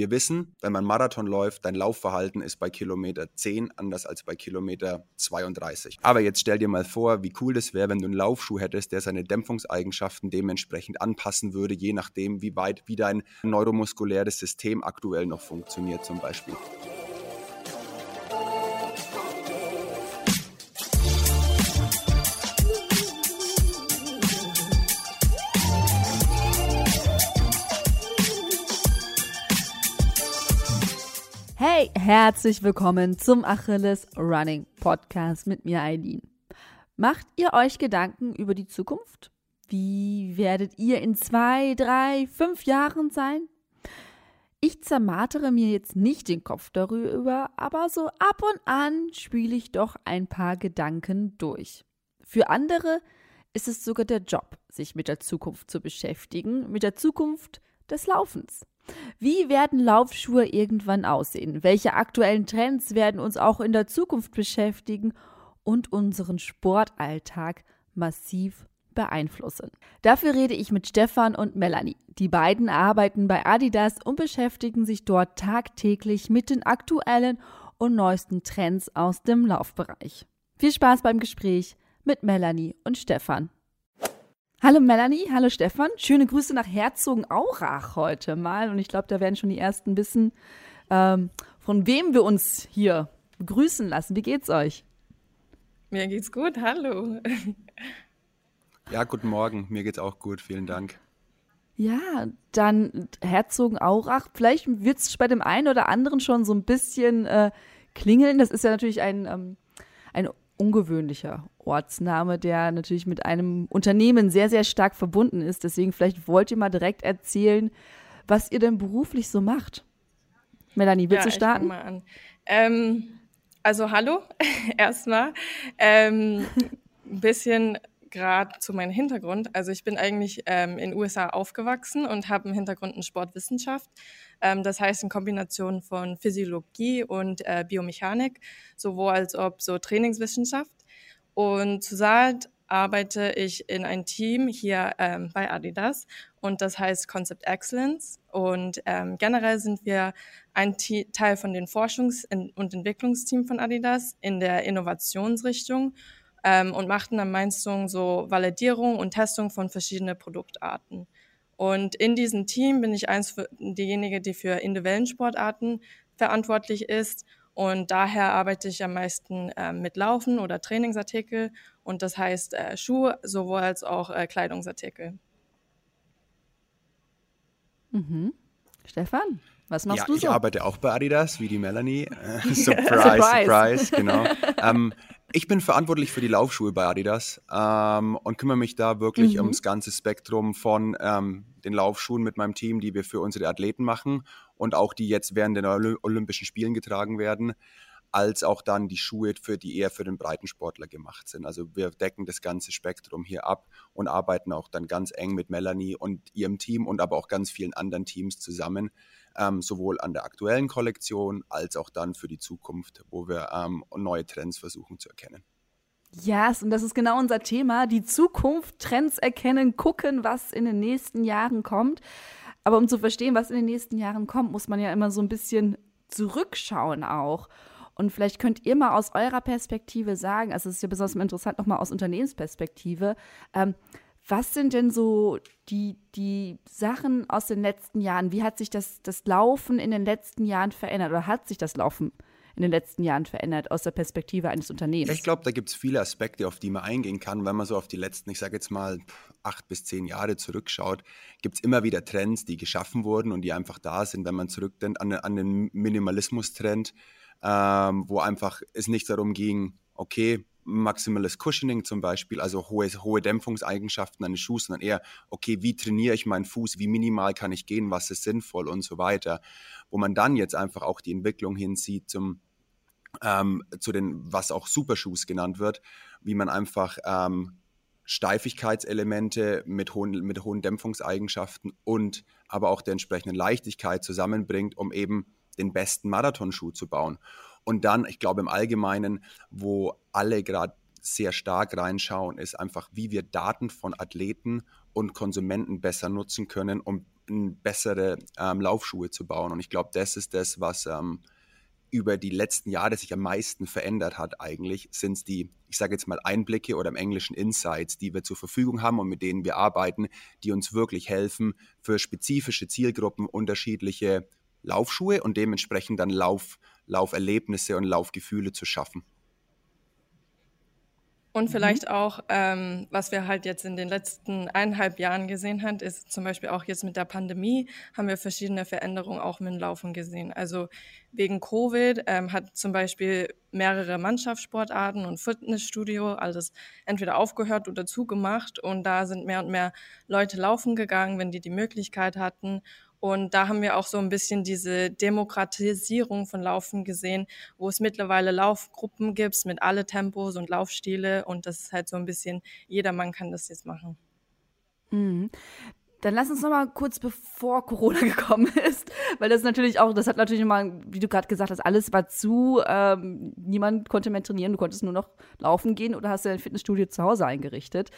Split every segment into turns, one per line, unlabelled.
Wir wissen, wenn man Marathon läuft, dein Laufverhalten ist bei Kilometer 10 anders als bei Kilometer 32. Aber jetzt stell dir mal vor, wie cool das wäre, wenn du einen Laufschuh hättest, der seine Dämpfungseigenschaften dementsprechend anpassen würde, je nachdem, wie weit, wie dein neuromuskuläres System aktuell noch funktioniert zum Beispiel.
Hey, herzlich willkommen zum Achilles Running Podcast mit mir, Eileen. Macht ihr euch Gedanken über die Zukunft? Wie werdet ihr in zwei, drei, fünf Jahren sein? Ich zermartere mir jetzt nicht den Kopf darüber, aber so ab und an spiele ich doch ein paar Gedanken durch. Für andere ist es sogar der Job, sich mit der Zukunft zu beschäftigen, mit der Zukunft des Laufens. Wie werden Laufschuhe irgendwann aussehen? Welche aktuellen Trends werden uns auch in der Zukunft beschäftigen und unseren Sportalltag massiv beeinflussen? Dafür rede ich mit Stefan und Melanie. Die beiden arbeiten bei Adidas und beschäftigen sich dort tagtäglich mit den aktuellen und neuesten Trends aus dem Laufbereich. Viel Spaß beim Gespräch mit Melanie und Stefan. Hallo Melanie, hallo Stefan. Schöne Grüße nach Herzogenaurach heute mal. Und ich glaube, da werden schon die ersten wissen, ähm, von wem wir uns hier begrüßen lassen. Wie geht's euch?
Mir geht's gut, hallo.
Ja, guten Morgen. Mir geht's auch gut. Vielen Dank.
Ja, dann Herzogenaurach. Vielleicht wird es bei dem einen oder anderen schon so ein bisschen äh, klingeln. Das ist ja natürlich ein, ähm, ein ungewöhnlicher Ortsname, der natürlich mit einem Unternehmen sehr, sehr stark verbunden ist. Deswegen vielleicht wollt ihr mal direkt erzählen, was ihr denn beruflich so macht. Melanie, willst ja, du starten?
Ich mal an. Ähm, also hallo erstmal. Ähm, ein bisschen gerade zu meinem Hintergrund. Also ich bin eigentlich ähm, in den USA aufgewachsen und habe einen Hintergrund in Sportwissenschaft. Ähm, das heißt in Kombination von Physiologie und äh, Biomechanik, sowohl als auch so Trainingswissenschaft. Und zurzeit arbeite ich in ein Team hier ähm, bei Adidas und das heißt Concept Excellence. Und ähm, generell sind wir ein T Teil von den Forschungs- und Entwicklungsteam von Adidas in der Innovationsrichtung ähm, und machten am meisten so Validierung und Testung von verschiedenen Produktarten. Und in diesem Team bin ich eins für diejenige, die für individuellen Sportarten verantwortlich ist. Und daher arbeite ich am meisten äh, mit Laufen oder Trainingsartikel. Und das heißt äh, Schuhe sowohl als auch äh, Kleidungsartikel.
Mhm. Stefan, was machst
ja,
du so?
Ich arbeite auch bei Adidas, wie die Melanie. surprise, surprise, surprise, genau. ähm, ich bin verantwortlich für die Laufschuhe bei Adidas ähm, und kümmere mich da wirklich mhm. ums ganze Spektrum von ähm, den Laufschuhen mit meinem Team, die wir für unsere Athleten machen und auch die jetzt während den Olympischen Spielen getragen werden, als auch dann die Schuhe, für die eher für den Breitensportler gemacht sind. Also wir decken das ganze Spektrum hier ab und arbeiten auch dann ganz eng mit Melanie und ihrem Team und aber auch ganz vielen anderen Teams zusammen, ähm, sowohl an der aktuellen Kollektion als auch dann für die Zukunft, wo wir ähm, neue Trends versuchen zu erkennen.
Ja, yes, und das ist genau unser Thema. Die Zukunft, Trends erkennen, gucken, was in den nächsten Jahren kommt. Aber um zu verstehen, was in den nächsten Jahren kommt, muss man ja immer so ein bisschen zurückschauen auch. Und vielleicht könnt ihr mal aus eurer Perspektive sagen, also es ist ja besonders interessant nochmal aus Unternehmensperspektive, ähm, was sind denn so die, die Sachen aus den letzten Jahren? Wie hat sich das, das Laufen in den letzten Jahren verändert oder hat sich das Laufen in den letzten Jahren verändert aus der Perspektive eines Unternehmens?
Ich glaube, da gibt es viele Aspekte, auf die man eingehen kann. Wenn man so auf die letzten, ich sage jetzt mal, acht bis zehn Jahre zurückschaut, gibt es immer wieder Trends, die geschaffen wurden und die einfach da sind, wenn man zurückdenkt an, an den Minimalismus-Trend, ähm, wo einfach es nicht darum ging, okay, maximales Cushioning zum Beispiel, also hohe, hohe Dämpfungseigenschaften eines Schuhs, sondern eher, okay, wie trainiere ich meinen Fuß, wie minimal kann ich gehen, was ist sinnvoll und so weiter. Wo man dann jetzt einfach auch die Entwicklung hinzieht zum, ähm, zu den, was auch Superschuhs genannt wird, wie man einfach ähm, Steifigkeitselemente mit hohen, mit hohen Dämpfungseigenschaften und aber auch der entsprechenden Leichtigkeit zusammenbringt, um eben den besten Marathonschuh zu bauen. Und dann, ich glaube im Allgemeinen, wo alle gerade sehr stark reinschauen, ist einfach, wie wir Daten von Athleten und Konsumenten besser nutzen können, um bessere ähm, Laufschuhe zu bauen. Und ich glaube, das ist das, was ähm, über die letzten Jahre sich am meisten verändert hat eigentlich, sind es die, ich sage jetzt mal Einblicke oder im Englischen Insights, die wir zur Verfügung haben und mit denen wir arbeiten, die uns wirklich helfen, für spezifische Zielgruppen unterschiedliche Laufschuhe und dementsprechend dann Lauf, Lauferlebnisse und Laufgefühle zu schaffen.
Und mhm. vielleicht mhm. auch, ähm, was wir halt jetzt in den letzten eineinhalb Jahren gesehen haben, ist zum Beispiel auch jetzt mit der Pandemie haben wir verschiedene Veränderungen auch mit dem Laufen gesehen. Also wegen Covid ähm, hat zum Beispiel mehrere Mannschaftssportarten und Fitnessstudio alles entweder aufgehört oder zugemacht. Und da sind mehr und mehr Leute laufen gegangen, wenn die die Möglichkeit hatten. Und da haben wir auch so ein bisschen diese Demokratisierung von Laufen gesehen, wo es mittlerweile Laufgruppen gibt mit alle Tempos und Laufstile und das ist halt so ein bisschen, jedermann kann das jetzt machen.
Dann lass uns noch mal kurz bevor Corona gekommen ist, weil das natürlich auch, das hat natürlich mal, wie du gerade gesagt hast, alles war zu, ähm, niemand konnte mehr trainieren, du konntest nur noch laufen gehen oder hast du dein Fitnessstudio zu Hause eingerichtet.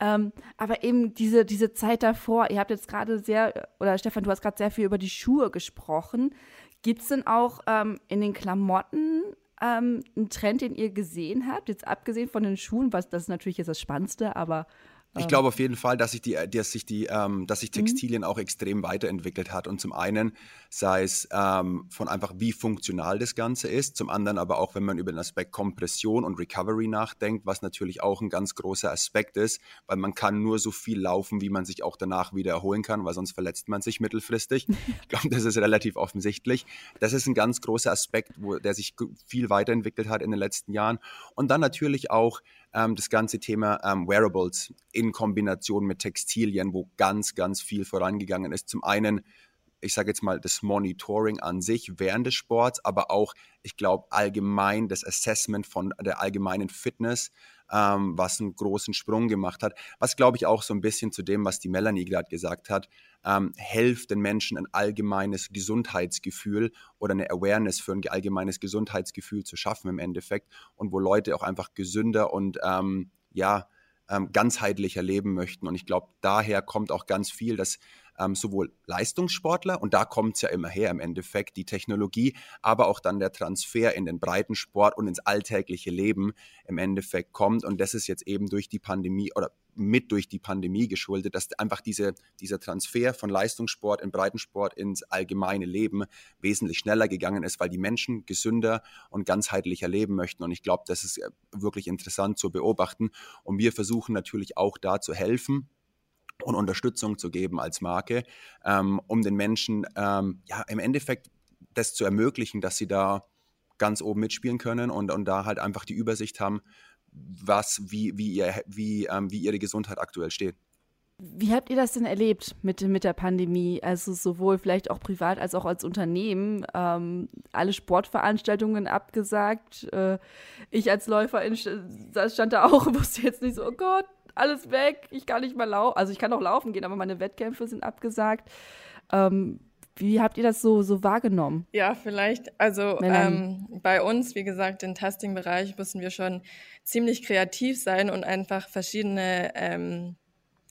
Ähm, aber eben diese, diese Zeit davor, ihr habt jetzt gerade sehr, oder Stefan, du hast gerade sehr viel über die Schuhe gesprochen. Gibt es denn auch ähm, in den Klamotten ähm, einen Trend, den ihr gesehen habt, jetzt abgesehen von den Schuhen, was das ist natürlich jetzt das Spannendste, aber
ich glaube auf jeden Fall, dass sich die, dass sich die, ähm, dass sich mhm. Textilien mhm. auch extrem weiterentwickelt hat. Und zum einen sei es ähm, von einfach, wie funktional das Ganze ist, zum anderen aber auch, wenn man über den Aspekt Kompression und Recovery nachdenkt, was natürlich auch ein ganz großer Aspekt ist, weil man kann nur so viel laufen, wie man sich auch danach wieder erholen kann, weil sonst verletzt man sich mittelfristig. ich glaube, das ist relativ offensichtlich. Das ist ein ganz großer Aspekt, wo der sich viel weiterentwickelt hat in den letzten Jahren. Und dann natürlich auch ähm, das ganze Thema ähm, Wearables in Kombination mit Textilien, wo ganz, ganz viel vorangegangen ist. Zum einen ich sage jetzt mal, das Monitoring an sich während des Sports, aber auch, ich glaube, allgemein das Assessment von der allgemeinen Fitness, ähm, was einen großen Sprung gemacht hat. Was, glaube ich, auch so ein bisschen zu dem, was die Melanie gerade gesagt hat, ähm, hilft den Menschen ein allgemeines Gesundheitsgefühl oder eine Awareness für ein allgemeines Gesundheitsgefühl zu schaffen im Endeffekt und wo Leute auch einfach gesünder und ähm, ja, ähm, ganzheitlicher leben möchten. Und ich glaube, daher kommt auch ganz viel, dass ähm, sowohl Leistungssportler, und da kommt es ja immer her im Endeffekt, die Technologie, aber auch dann der Transfer in den Breitensport und ins alltägliche Leben im Endeffekt kommt. Und das ist jetzt eben durch die Pandemie oder mit durch die Pandemie geschuldet, dass einfach diese, dieser Transfer von Leistungssport in Breitensport ins allgemeine Leben wesentlich schneller gegangen ist, weil die Menschen gesünder und ganzheitlicher leben möchten. Und ich glaube, das ist äh, wirklich interessant zu beobachten. Und wir versuchen natürlich auch da zu helfen, und Unterstützung zu geben als Marke, ähm, um den Menschen ähm, ja im Endeffekt das zu ermöglichen, dass sie da ganz oben mitspielen können und, und da halt einfach die Übersicht haben, was, wie, wie, ihr, wie, ähm, wie ihre Gesundheit aktuell steht.
Wie habt ihr das denn erlebt mit, mit der Pandemie? Also sowohl vielleicht auch privat als auch als Unternehmen. Ähm, alle Sportveranstaltungen abgesagt. Äh, ich als Läuferin stand da auch, wusste jetzt nicht so, oh Gott, alles weg, ich kann nicht mal laufen. Also ich kann auch laufen gehen, aber meine Wettkämpfe sind abgesagt. Ähm, wie habt ihr das so, so wahrgenommen?
Ja, vielleicht, also ähm, bei uns, wie gesagt, im Testing-Bereich müssen wir schon ziemlich kreativ sein und einfach verschiedene ähm,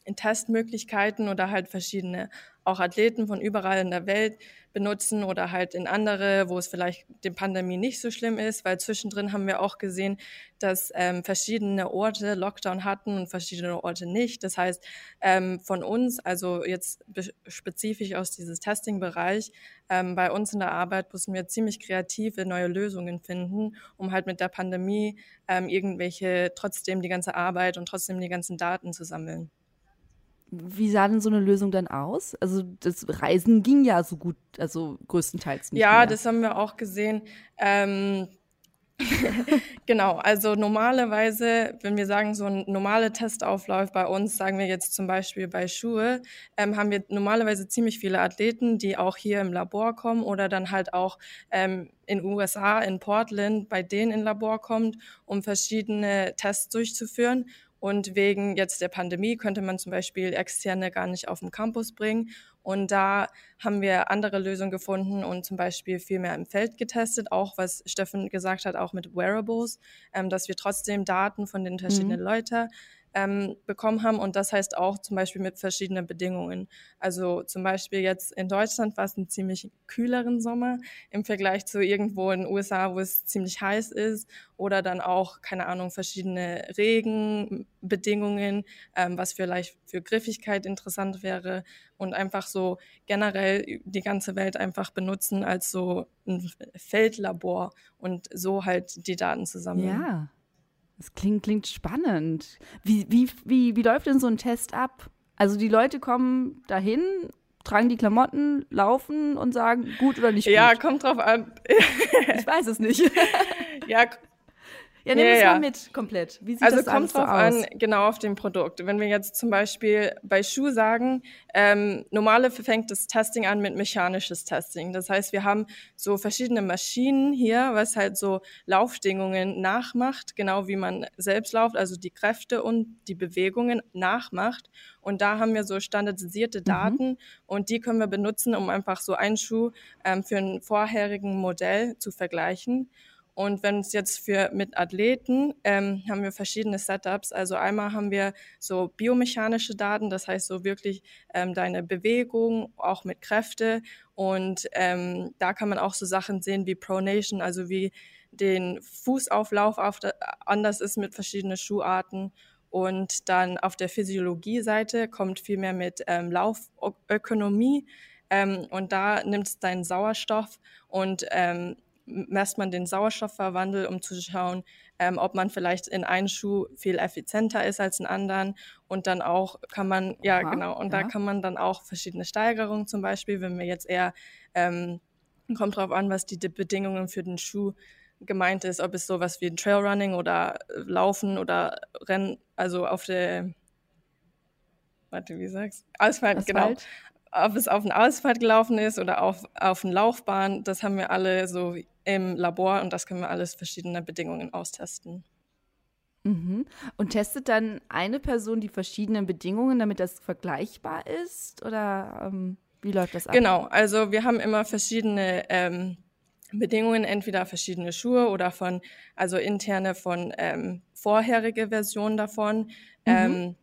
Testmöglichkeiten oder halt verschiedene auch Athleten von überall in der Welt benutzen oder halt in andere, wo es vielleicht die Pandemie nicht so schlimm ist, weil zwischendrin haben wir auch gesehen, dass ähm, verschiedene Orte Lockdown hatten und verschiedene Orte nicht. Das heißt, ähm, von uns, also jetzt spezifisch aus dieses Testing-Bereich, ähm, bei uns in der Arbeit mussten wir ziemlich kreative neue Lösungen finden, um halt mit der Pandemie ähm, irgendwelche trotzdem die ganze Arbeit und trotzdem die ganzen Daten zu sammeln.
Wie sah denn so eine Lösung dann aus? Also das Reisen ging ja so gut, also größtenteils nicht.
Ja,
mehr.
das haben wir auch gesehen. Ähm, genau, also normalerweise, wenn wir sagen, so ein normaler Testauflauf bei uns, sagen wir jetzt zum Beispiel bei Schuhe, ähm, haben wir normalerweise ziemlich viele Athleten, die auch hier im Labor kommen oder dann halt auch ähm, in USA, in Portland, bei denen in Labor kommt, um verschiedene Tests durchzuführen. Und wegen jetzt der Pandemie könnte man zum Beispiel Externe gar nicht auf den Campus bringen. Und da haben wir andere Lösungen gefunden und zum Beispiel viel mehr im Feld getestet, auch was Steffen gesagt hat, auch mit Wearables, ähm, dass wir trotzdem Daten von den verschiedenen mhm. Leuten ähm, bekommen haben. Und das heißt auch zum Beispiel mit verschiedenen Bedingungen. Also zum Beispiel jetzt in Deutschland war es ein ziemlich kühleren Sommer im Vergleich zu irgendwo in den USA, wo es ziemlich heiß ist. Oder dann auch, keine Ahnung, verschiedene Regenbedingungen, ähm, was vielleicht für Griffigkeit interessant wäre. Und einfach so generell die ganze Welt einfach benutzen als so ein Feldlabor und so halt die Daten zusammen.
Ja. Das klingt, klingt spannend. Wie, wie, wie, wie läuft denn so ein Test ab? Also die Leute kommen dahin, tragen die Klamotten, laufen und sagen, gut oder nicht gut?
Ja, kommt drauf an.
ich weiß es nicht.
ja,
ja, nimm ja, es mal mit komplett. Wie sieht
also
das
kommt drauf
so
an, genau auf dem Produkt. Wenn wir jetzt zum Beispiel bei Schuh sagen, ähm, normale fängt das Testing an mit mechanisches Testing. Das heißt, wir haben so verschiedene Maschinen hier, was halt so Laufbedingungen nachmacht, genau wie man selbst lauft, also die Kräfte und die Bewegungen nachmacht. Und da haben wir so standardisierte mhm. Daten mhm. und die können wir benutzen, um einfach so einen Schuh ähm, für einen vorherigen Modell zu vergleichen. Und wenn es jetzt für mit Athleten ähm, haben wir verschiedene Setups. Also einmal haben wir so biomechanische Daten, das heißt so wirklich ähm, deine Bewegung, auch mit Kräfte. Und ähm, da kann man auch so Sachen sehen wie Pronation, also wie den Fußauflauf auf der, anders ist mit verschiedenen Schuharten. Und dann auf der Physiologie-Seite kommt viel mehr mit ähm, Laufökonomie. Ähm, und da nimmt es deinen Sauerstoff und ähm, messt man den Sauerstoffverwandel, um zu schauen, ähm, ob man vielleicht in einem Schuh viel effizienter ist als in anderen. Und dann auch kann man, ja Aha, genau, und ja. da kann man dann auch verschiedene Steigerungen zum Beispiel, wenn wir jetzt eher, ähm, kommt drauf an, was die Bedingungen für den Schuh gemeint ist, ob es sowas wie ein Trailrunning oder Laufen oder Rennen, also auf der, warte, wie sagst du? Genau. Asphalt, genau ob es auf dem Asphalt gelaufen ist oder auf, auf einer Laufbahn, das haben wir alle so im Labor und das können wir alles verschiedene Bedingungen austesten.
Mhm. Und testet dann eine Person die verschiedenen Bedingungen, damit das vergleichbar ist? Oder ähm, wie läuft das ab?
Genau, also wir haben immer verschiedene ähm, Bedingungen, entweder verschiedene Schuhe oder von, also interne von ähm, vorherige Versionen davon. Mhm.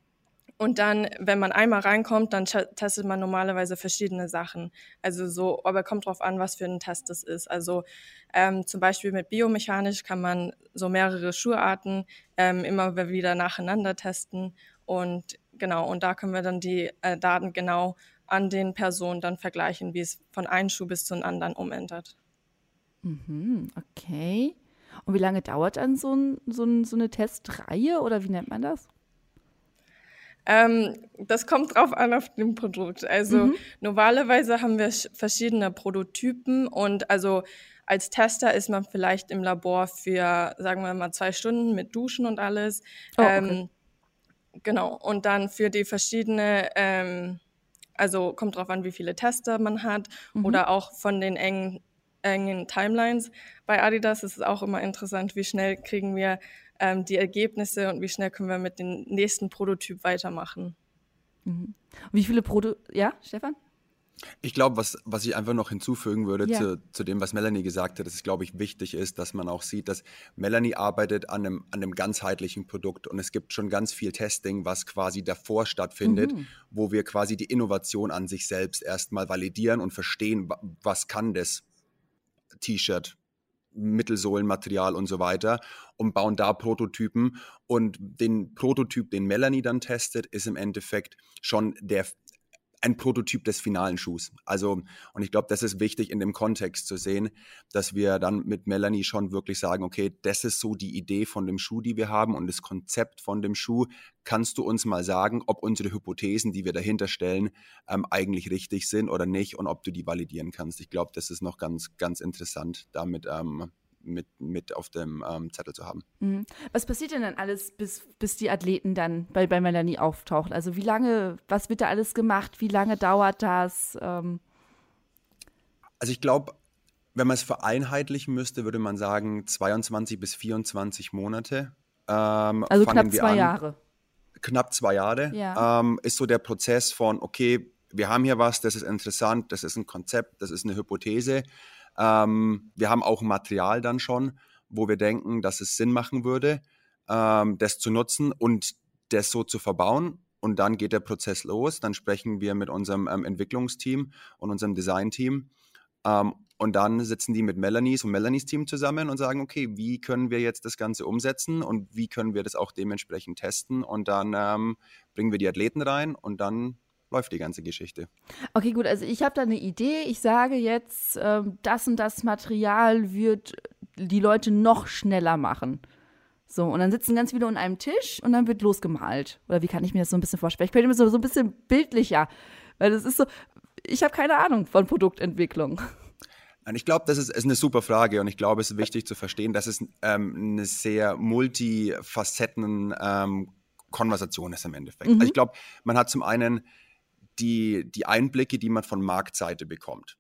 Und dann, wenn man einmal reinkommt, dann testet man normalerweise verschiedene Sachen. Also so, aber kommt drauf an, was für ein Test das ist. Also ähm, zum Beispiel mit biomechanisch kann man so mehrere Schuharten ähm, immer wieder nacheinander testen. Und genau, und da können wir dann die äh, Daten genau an den Personen dann vergleichen, wie es von einem Schuh bis zum anderen umändert.
Mhm, okay. Und wie lange dauert dann so, ein, so, ein, so eine Testreihe oder wie nennt man das?
Ähm, das kommt drauf an auf dem Produkt. Also mhm. normalerweise haben wir verschiedene Prototypen und also als Tester ist man vielleicht im Labor für, sagen wir mal, zwei Stunden mit Duschen und alles. Oh, okay. ähm, genau. Und dann für die verschiedene, ähm, also kommt drauf an, wie viele Tester man hat mhm. oder auch von den engen, engen Timelines. Bei Adidas ist es auch immer interessant, wie schnell kriegen wir ähm, die Ergebnisse und wie schnell können wir mit dem nächsten Prototyp weitermachen.
Mhm. Wie viele Proto... Ja, Stefan?
Ich glaube, was, was ich einfach noch hinzufügen würde ja. zu, zu dem, was Melanie gesagt hat, dass es, glaube ich, wichtig ist, dass man auch sieht, dass Melanie arbeitet an einem, an einem ganzheitlichen Produkt und es gibt schon ganz viel Testing, was quasi davor stattfindet, mhm. wo wir quasi die Innovation an sich selbst erstmal validieren und verstehen, was kann das T-Shirt, Mittelsohlenmaterial und so weiter und bauen da Prototypen. Und den Prototyp, den Melanie dann testet, ist im Endeffekt schon der ein Prototyp des finalen Schuhs. Also, und ich glaube, das ist wichtig in dem Kontext zu sehen, dass wir dann mit Melanie schon wirklich sagen, okay, das ist so die Idee von dem Schuh, die wir haben und das Konzept von dem Schuh. Kannst du uns mal sagen, ob unsere Hypothesen, die wir dahinter stellen, ähm, eigentlich richtig sind oder nicht und ob du die validieren kannst? Ich glaube, das ist noch ganz, ganz interessant, damit ähm, mit, mit auf dem ähm, Zettel zu haben.
Mhm. Was passiert denn dann alles, bis, bis die Athleten dann bei, bei Melanie auftauchen? Also wie lange, was wird da alles gemacht? Wie lange dauert das? Ähm
also ich glaube, wenn man es vereinheitlichen müsste, würde man sagen 22 bis 24 Monate.
Ähm, also knapp zwei an. Jahre.
Knapp zwei Jahre ja. ähm, ist so der Prozess von, okay, wir haben hier was, das ist interessant, das ist ein Konzept, das ist eine Hypothese. Ähm, wir haben auch Material dann schon, wo wir denken, dass es Sinn machen würde, ähm, das zu nutzen. Und das so zu verbauen. Und dann geht der Prozess los. Dann sprechen wir mit unserem ähm, Entwicklungsteam und unserem Designteam. Ähm, und dann sitzen die mit Melanies und Melanies Team zusammen und sagen, okay, wie können wir jetzt das Ganze umsetzen und wie können wir das auch dementsprechend testen? Und dann ähm, bringen wir die Athleten rein und dann läuft die ganze Geschichte.
Okay, gut, also ich habe da eine Idee. Ich sage jetzt, äh, das und das Material wird die Leute noch schneller machen. So, und dann sitzen ganz viele an einem Tisch und dann wird losgemalt. Oder wie kann ich mir das so ein bisschen vorstellen? Ich könnte mir so, so ein bisschen bildlicher, weil das ist so, ich habe keine Ahnung von Produktentwicklung.
Und ich glaube, das ist, ist, eine super Frage und ich glaube, es ist wichtig zu verstehen, dass es ähm, eine sehr multifacetten ähm, Konversation ist im Endeffekt. Mhm. Also ich glaube, man hat zum einen die, die Einblicke, die man von Marktseite bekommt,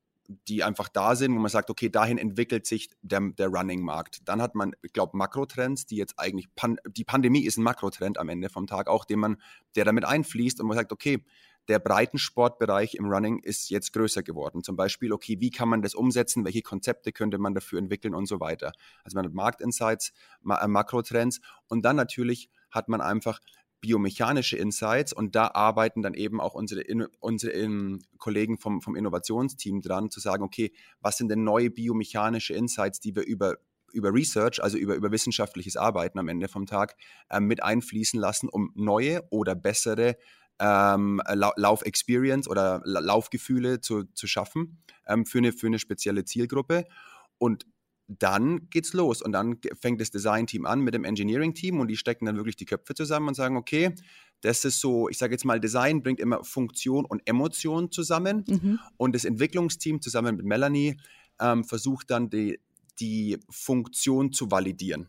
die einfach da sind, wo man sagt, okay, dahin entwickelt sich der, der Running-Markt. Dann hat man, ich glaube, Makrotrends, die jetzt eigentlich, Pan die Pandemie ist ein Makrotrend am Ende vom Tag auch, den man, der damit einfließt und man sagt, okay, der Breitensportbereich im Running ist jetzt größer geworden. Zum Beispiel, okay, wie kann man das umsetzen, welche Konzepte könnte man dafür entwickeln und so weiter. Also man hat Marktinsights, äh, Makrotrends und dann natürlich hat man einfach biomechanische Insights und da arbeiten dann eben auch unsere, unsere in, Kollegen vom, vom Innovationsteam dran, zu sagen, okay, was sind denn neue biomechanische Insights, die wir über über Research, also über, über wissenschaftliches Arbeiten am Ende vom Tag, äh, mit einfließen lassen, um neue oder bessere ähm, Lauf-Experience oder Laufgefühle zu, zu schaffen ähm, für, eine, für eine spezielle Zielgruppe. Und dann geht's los. Und dann fängt das Design-Team an mit dem Engineering-Team und die stecken dann wirklich die Köpfe zusammen und sagen, okay, das ist so, ich sage jetzt mal, Design bringt immer Funktion und Emotion zusammen. Mhm. und das Entwicklungsteam zusammen mit Melanie ähm, versucht dann die, die Funktion zu validieren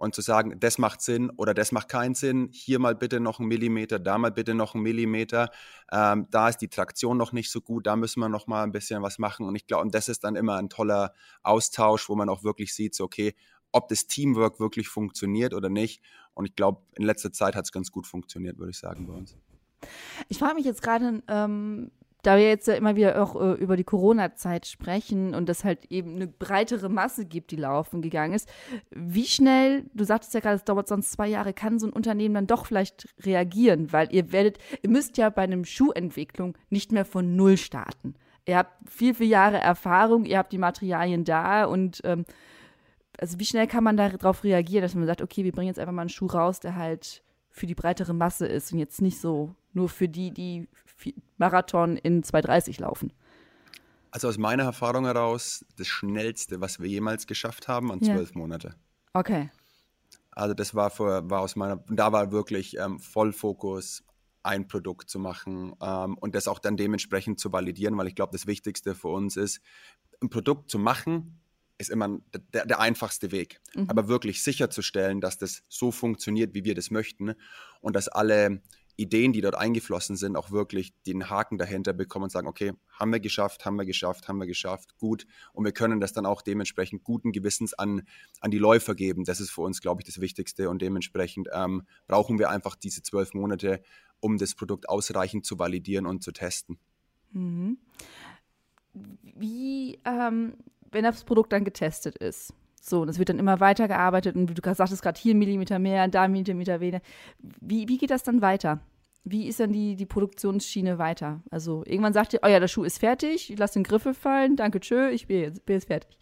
und zu sagen, das macht Sinn oder das macht keinen Sinn, hier mal bitte noch einen Millimeter, da mal bitte noch einen Millimeter, ähm, da ist die Traktion noch nicht so gut, da müssen wir noch mal ein bisschen was machen. Und ich glaube, und das ist dann immer ein toller Austausch, wo man auch wirklich sieht, so okay, ob das Teamwork wirklich funktioniert oder nicht. Und ich glaube, in letzter Zeit hat es ganz gut funktioniert, würde ich sagen, bei uns.
Ich frage mich jetzt gerade, ähm, da wir jetzt ja immer wieder auch äh, über die Corona-Zeit sprechen und es halt eben eine breitere Masse gibt, die laufen gegangen ist, wie schnell, du sagtest ja gerade, es dauert sonst zwei Jahre, kann so ein Unternehmen dann doch vielleicht reagieren? Weil ihr werdet, ihr müsst ja bei einem Schuhentwicklung nicht mehr von Null starten. Ihr habt viel, viele Jahre Erfahrung, ihr habt die Materialien da und ähm, also wie schnell kann man darauf reagieren, dass man sagt, okay, wir bringen jetzt einfach mal einen Schuh raus, der halt für die breitere Masse ist und jetzt nicht so nur für die, die Marathon in 2,30 laufen?
Also aus meiner Erfahrung heraus, das Schnellste, was wir jemals geschafft haben, waren zwölf ja. Monate.
Okay.
Also das war, für, war aus meiner, da war wirklich ähm, Vollfokus, ein Produkt zu machen ähm, und das auch dann dementsprechend zu validieren, weil ich glaube, das Wichtigste für uns ist, ein Produkt zu machen, ist immer der, der einfachste Weg. Mhm. Aber wirklich sicherzustellen, dass das so funktioniert, wie wir das möchten und dass alle Ideen, die dort eingeflossen sind, auch wirklich den Haken dahinter bekommen und sagen, okay, haben wir geschafft, haben wir geschafft, haben wir geschafft, gut. Und wir können das dann auch dementsprechend guten Gewissens an, an die Läufer geben. Das ist für uns, glaube ich, das Wichtigste. Und dementsprechend ähm, brauchen wir einfach diese zwölf Monate, um das Produkt ausreichend zu validieren und zu testen.
Mhm. Wie, ähm, wenn das Produkt dann getestet ist, so, und es wird dann immer weitergearbeitet und du sagtest gerade hier Millimeter mehr, da Millimeter weniger. Wie, wie geht das dann weiter? Wie ist dann die, die Produktionsschiene weiter? Also irgendwann sagt ihr, oh ja, der Schuh ist fertig, ich lasse den Griffel fallen, danke, tschö, ich bin jetzt, bin jetzt fertig.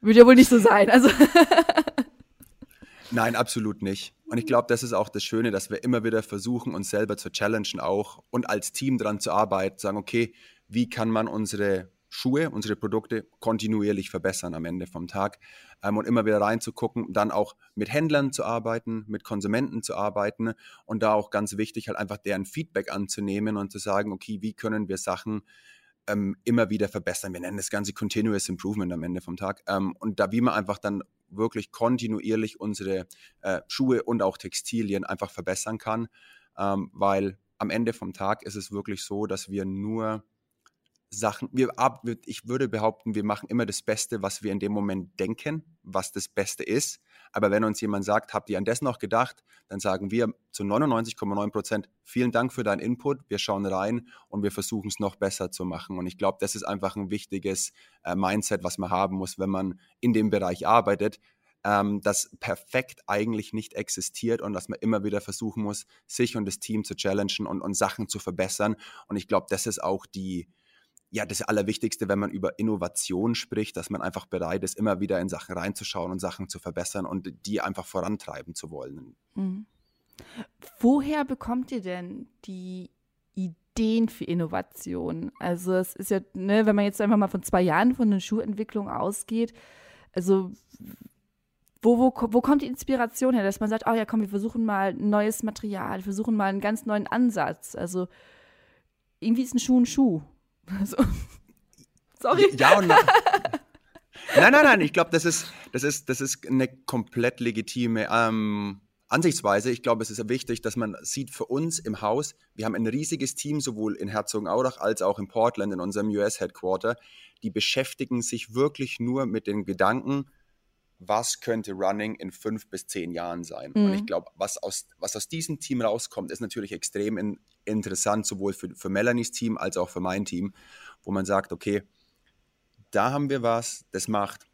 Würde ja wohl nicht so sein. Also
Nein, absolut nicht. Und ich glaube, das ist auch das Schöne, dass wir immer wieder versuchen, uns selber zu challengen auch und als Team daran zu arbeiten, sagen, okay, wie kann man unsere Schuhe, unsere Produkte kontinuierlich verbessern am Ende vom Tag ähm, und immer wieder reinzugucken, dann auch mit Händlern zu arbeiten, mit Konsumenten zu arbeiten und da auch ganz wichtig halt einfach deren Feedback anzunehmen und zu sagen, okay, wie können wir Sachen ähm, immer wieder verbessern. Wir nennen das Ganze Continuous Improvement am Ende vom Tag. Ähm, und da wie man einfach dann wirklich kontinuierlich unsere äh, Schuhe und auch Textilien einfach verbessern kann, ähm, weil am Ende vom Tag ist es wirklich so, dass wir nur Sachen, wir, ich würde behaupten, wir machen immer das Beste, was wir in dem Moment denken, was das Beste ist. Aber wenn uns jemand sagt, habt ihr an das noch gedacht, dann sagen wir zu 99,9 Prozent, vielen Dank für deinen Input, wir schauen rein und wir versuchen es noch besser zu machen. Und ich glaube, das ist einfach ein wichtiges äh, Mindset, was man haben muss, wenn man in dem Bereich arbeitet, ähm, das perfekt eigentlich nicht existiert und dass man immer wieder versuchen muss, sich und das Team zu challengen und, und Sachen zu verbessern. Und ich glaube, das ist auch die, ja, das Allerwichtigste, wenn man über Innovation spricht, dass man einfach bereit ist, immer wieder in Sachen reinzuschauen und Sachen zu verbessern und die einfach vorantreiben zu wollen. Mhm.
Woher bekommt ihr denn die Ideen für Innovation? Also es ist ja, ne, wenn man jetzt einfach mal von zwei Jahren von einer Schuhentwicklung ausgeht, also wo, wo, wo kommt die Inspiration her, dass man sagt, oh ja, komm, wir versuchen mal neues Material, versuchen mal einen ganz neuen Ansatz. Also irgendwie ist ein Schuh ein Schuh. Also, sorry.
Ja und nein. nein, nein, nein. Ich glaube, das ist, das, ist, das ist eine komplett legitime ähm, Ansichtsweise. Ich glaube, es ist wichtig, dass man sieht für uns im Haus, wir haben ein riesiges Team, sowohl in Herzogenaurach als auch in Portland, in unserem US-Headquarter. Die beschäftigen sich wirklich nur mit den Gedanken, was könnte Running in fünf bis zehn Jahren sein. Mhm. Und ich glaube, was aus, was aus diesem Team rauskommt, ist natürlich extrem in, interessant, sowohl für, für Melanies Team als auch für mein Team, wo man sagt, okay, da haben wir was, das macht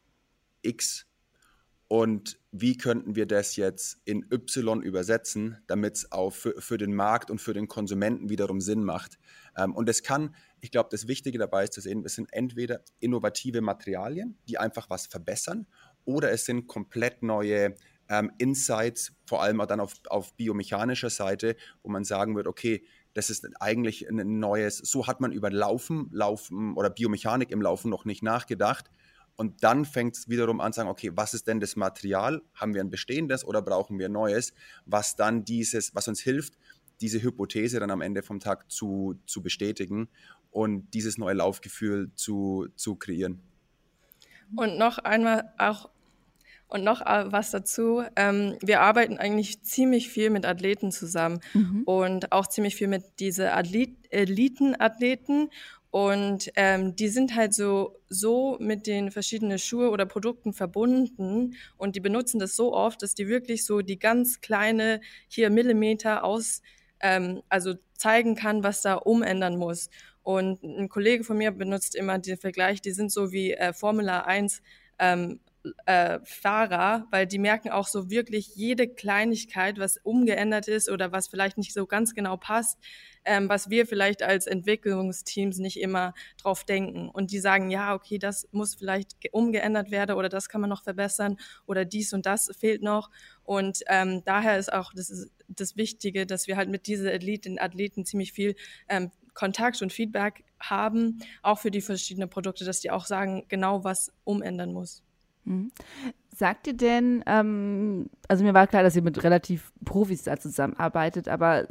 X und wie könnten wir das jetzt in Y übersetzen, damit es auch für, für, den Markt und für den Konsumenten wiederum Sinn macht. Ähm, und es kann, ich glaube, das Wichtige dabei ist zu sehen, es sind entweder innovative Materialien, die einfach was verbessern, oder es sind komplett neue ähm, Insights, vor allem auch dann auf, auf biomechanischer Seite, wo man sagen wird, okay, das ist eigentlich ein neues, so hat man über Laufen, Laufen oder Biomechanik im Laufen noch nicht nachgedacht. Und dann fängt es wiederum an zu sagen, okay, was ist denn das Material? Haben wir ein bestehendes oder brauchen wir neues? Was dann dieses, was uns hilft, diese Hypothese dann am Ende vom Tag zu, zu bestätigen und dieses neue Laufgefühl zu, zu kreieren.
Und noch einmal auch und noch äh, was dazu. Ähm, wir arbeiten eigentlich ziemlich viel mit Athleten zusammen mhm. und auch ziemlich viel mit diese Athlet Eliten-Athleten und ähm, die sind halt so, so mit den verschiedenen Schuhe oder Produkten verbunden und die benutzen das so oft, dass die wirklich so die ganz kleine hier Millimeter aus, ähm, also zeigen kann, was da umändern muss. Und ein Kollege von mir benutzt immer den Vergleich, die sind so wie äh, Formula 1 ähm, äh, Fahrer, weil die merken auch so wirklich jede Kleinigkeit, was umgeändert ist oder was vielleicht nicht so ganz genau passt, ähm, was wir vielleicht als Entwicklungsteams nicht immer drauf denken. Und die sagen, ja, okay, das muss vielleicht umgeändert werden oder das kann man noch verbessern oder dies und das fehlt noch. Und ähm, daher ist auch das, ist das Wichtige, dass wir halt mit diesen Athleten, Athleten ziemlich viel ähm, Kontakt und Feedback haben, auch für die verschiedenen Produkte, dass die auch sagen, genau was umändern muss.
Mhm. Sagt ihr denn, ähm, also mir war klar, dass ihr mit relativ Profis da zusammenarbeitet, aber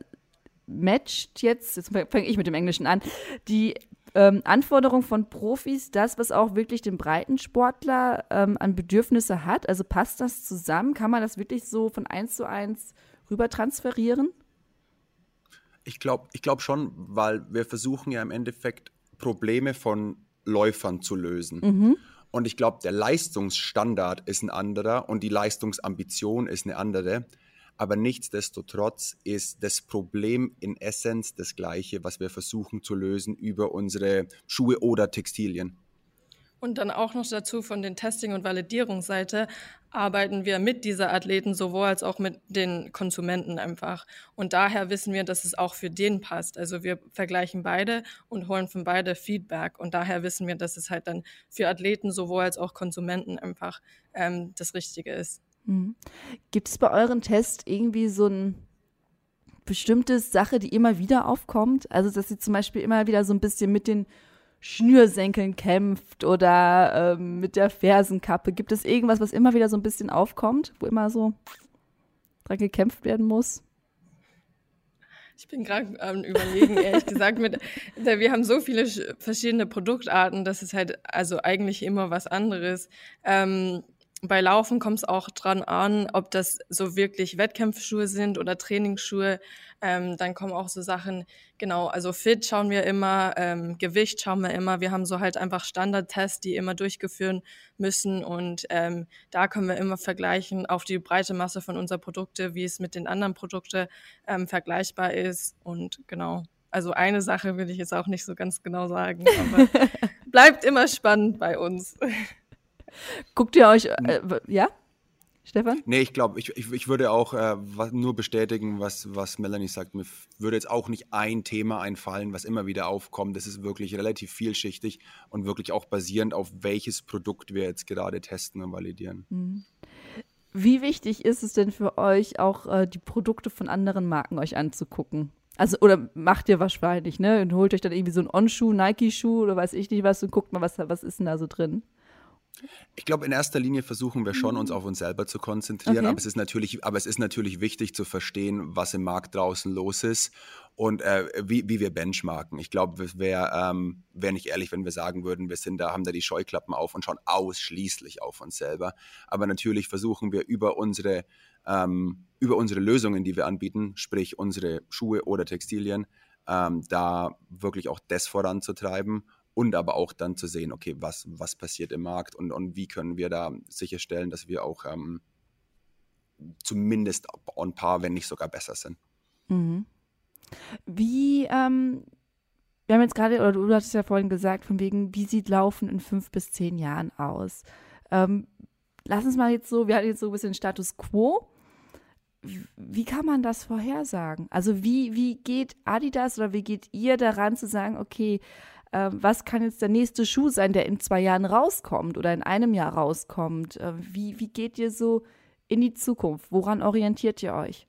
matcht jetzt, jetzt fange ich mit dem Englischen an, die ähm, Anforderung von Profis das, was auch wirklich den Breitensportler ähm, an Bedürfnisse hat? Also passt das zusammen? Kann man das wirklich so von eins zu eins rüber transferieren?
Ich glaube ich glaub schon, weil wir versuchen ja im Endeffekt Probleme von Läufern zu lösen. Mhm. Und ich glaube, der Leistungsstandard ist ein anderer und die Leistungsambition ist eine andere. Aber nichtsdestotrotz ist das Problem in Essenz das gleiche, was wir versuchen zu lösen über unsere Schuhe oder Textilien.
Und dann auch noch dazu von den Testing- und Validierungsseite arbeiten wir mit dieser Athleten sowohl als auch mit den Konsumenten einfach. Und daher wissen wir, dass es auch für den passt. Also wir vergleichen beide und holen von beide Feedback. Und daher wissen wir, dass es halt dann für Athleten sowohl als auch Konsumenten einfach ähm, das Richtige ist.
Mhm. Gibt es bei euren Tests irgendwie so ein bestimmte Sache, die immer wieder aufkommt? Also dass sie zum Beispiel immer wieder so ein bisschen mit den Schnürsenkeln kämpft oder ähm, mit der Fersenkappe? Gibt es irgendwas, was immer wieder so ein bisschen aufkommt, wo immer so dran gekämpft werden muss?
Ich bin gerade am Überlegen, ehrlich gesagt. Mit, wir haben so viele verschiedene Produktarten, das ist halt also eigentlich immer was anderes. Ähm, bei Laufen kommt es auch dran an, ob das so wirklich Wettkampfschuhe sind oder Trainingsschuhe. Ähm, dann kommen auch so Sachen, genau, also Fit schauen wir immer, ähm, Gewicht schauen wir immer. Wir haben so halt einfach Standardtests, die immer durchgeführt müssen und ähm, da können wir immer vergleichen auf die breite Masse von unserer Produkte, wie es mit den anderen Produkten ähm, vergleichbar ist und genau. Also eine Sache will ich jetzt auch nicht so ganz genau sagen, aber bleibt immer spannend bei uns.
Guckt ihr euch, äh, ja? Stefan?
Nee, ich glaube, ich, ich, ich, würde auch äh, was, nur bestätigen, was, was Melanie sagt. Mir würde jetzt auch nicht ein Thema einfallen, was immer wieder aufkommt. Das ist wirklich relativ vielschichtig und wirklich auch basierend auf welches Produkt wir jetzt gerade testen und validieren. Mhm.
Wie wichtig ist es denn für euch, auch äh, die Produkte von anderen Marken euch anzugucken? Also, oder macht ihr wahrscheinlich, ne? Und holt euch dann irgendwie so einen On-Schuh, Nike-Schuh oder weiß ich nicht was und guckt mal, was, was ist denn da so drin?
Ich glaube, in erster Linie versuchen wir schon, uns auf uns selber zu konzentrieren, okay. aber, es ist natürlich, aber es ist natürlich wichtig zu verstehen, was im Markt draußen los ist und äh, wie, wie wir benchmarken. Ich glaube, es wäre ähm, wär nicht ehrlich, wenn wir sagen würden, wir sind da, haben da die Scheuklappen auf und schauen ausschließlich auf uns selber. Aber natürlich versuchen wir über unsere, ähm, über unsere Lösungen, die wir anbieten, sprich unsere Schuhe oder Textilien, ähm, da wirklich auch das voranzutreiben und aber auch dann zu sehen, okay, was, was passiert im Markt und, und wie können wir da sicherstellen, dass wir auch ähm, zumindest on par, wenn nicht sogar besser sind.
Mhm. Wie, ähm, wir haben jetzt gerade, oder du hattest ja vorhin gesagt, von wegen, wie sieht Laufen in fünf bis zehn Jahren aus? Ähm, lass uns mal jetzt so, wir hatten jetzt so ein bisschen Status Quo. Wie kann man das vorhersagen? Also wie, wie geht Adidas oder wie geht ihr daran zu sagen, okay, äh, was kann jetzt der nächste Schuh sein, der in zwei Jahren rauskommt oder in einem Jahr rauskommt? Äh, wie, wie geht ihr so in die Zukunft? Woran orientiert ihr euch?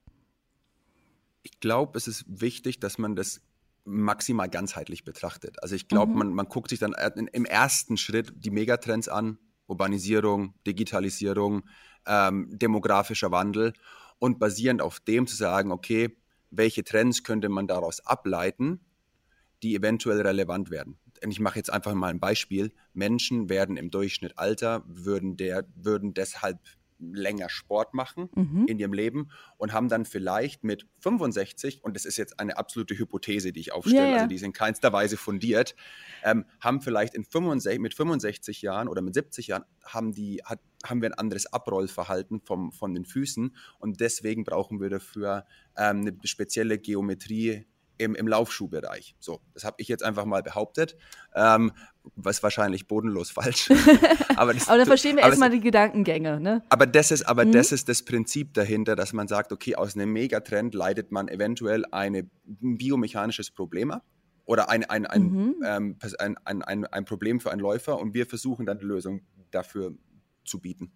Ich glaube, es ist wichtig, dass man das maximal ganzheitlich betrachtet. Also ich glaube, mhm. man, man guckt sich dann im ersten Schritt die Megatrends an, Urbanisierung, Digitalisierung, ähm, demografischer Wandel und basierend auf dem zu sagen, okay, welche Trends könnte man daraus ableiten die eventuell relevant werden. Und ich mache jetzt einfach mal ein Beispiel. Menschen werden im Durchschnitt alter, würden, der, würden deshalb länger Sport machen mhm. in ihrem Leben und haben dann vielleicht mit 65, und das ist jetzt eine absolute Hypothese, die ich aufstelle, yeah, also die ist in keinster Weise fundiert, ähm, haben vielleicht in 65, mit 65 Jahren oder mit 70 Jahren haben, die, hat, haben wir ein anderes Abrollverhalten vom, von den Füßen und deswegen brauchen wir dafür ähm, eine spezielle Geometrie im, im Laufschuhbereich. So, das habe ich jetzt einfach mal behauptet. Ähm, was wahrscheinlich bodenlos falsch.
aber, das, aber dann verstehen wir erstmal die Gedankengänge, ne?
Aber das ist, aber mhm. das ist das Prinzip dahinter, dass man sagt, okay, aus einem Megatrend leitet man eventuell eine, ein biomechanisches Problem ab oder ein, ein, ein, mhm. ähm, ein, ein, ein, ein Problem für einen Läufer und wir versuchen dann die Lösung dafür zu bieten.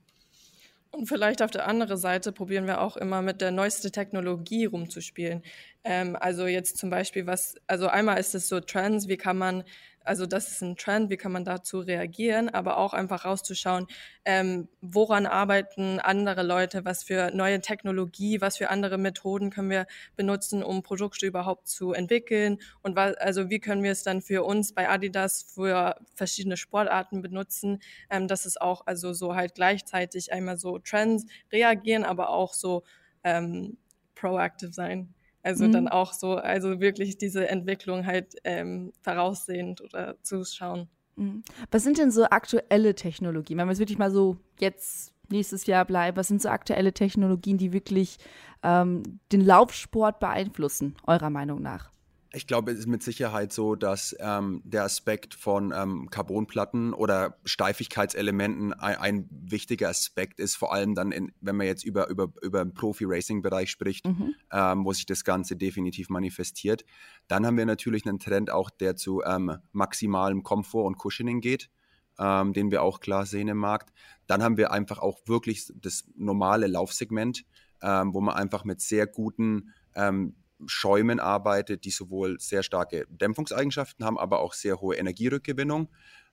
Und vielleicht auf der anderen Seite probieren wir auch immer mit der neuesten Technologie rumzuspielen. Ähm, also jetzt zum Beispiel was, also einmal ist es so Trends, wie kann man also das ist ein Trend, wie kann man dazu reagieren, aber auch einfach rauszuschauen, ähm, woran arbeiten andere Leute, was für neue Technologie, was für andere Methoden können wir benutzen, um Produkte überhaupt zu entwickeln und was, also wie können wir es dann für uns bei Adidas für verschiedene Sportarten benutzen, ähm, dass es auch also so halt gleichzeitig einmal so Trends reagieren, aber auch so ähm, proactive sein. Also mhm. dann auch so, also wirklich diese Entwicklung halt ähm, voraussehend oder zuschauen.
Mhm. Was sind denn so aktuelle Technologien? Wenn wir es wirklich mal so jetzt nächstes Jahr bleiben, was sind so aktuelle Technologien, die wirklich ähm, den Laufsport beeinflussen, eurer Meinung nach?
Ich glaube, es ist mit Sicherheit so, dass ähm, der Aspekt von ähm, Carbonplatten oder Steifigkeitselementen ein, ein, wichtiger Aspekt ist, vor allem dann, in, wenn man jetzt über, über, über den Profi-Racing-Bereich spricht, mhm. ähm, wo sich das Ganze definitiv manifestiert. Dann haben wir natürlich einen Trend auch, der zu ähm, maximalem Komfort und Cushioning geht. Ähm, den wir auch klar sehen im Markt. Dann haben wir einfach auch wirklich das normale Laufsegment, ähm, wo man einfach mit sehr guten ähm, Schäumen arbeitet, die sowohl sehr starke Dämpfungseigenschaften haben, aber auch sehr hohe Energierückgewinnung.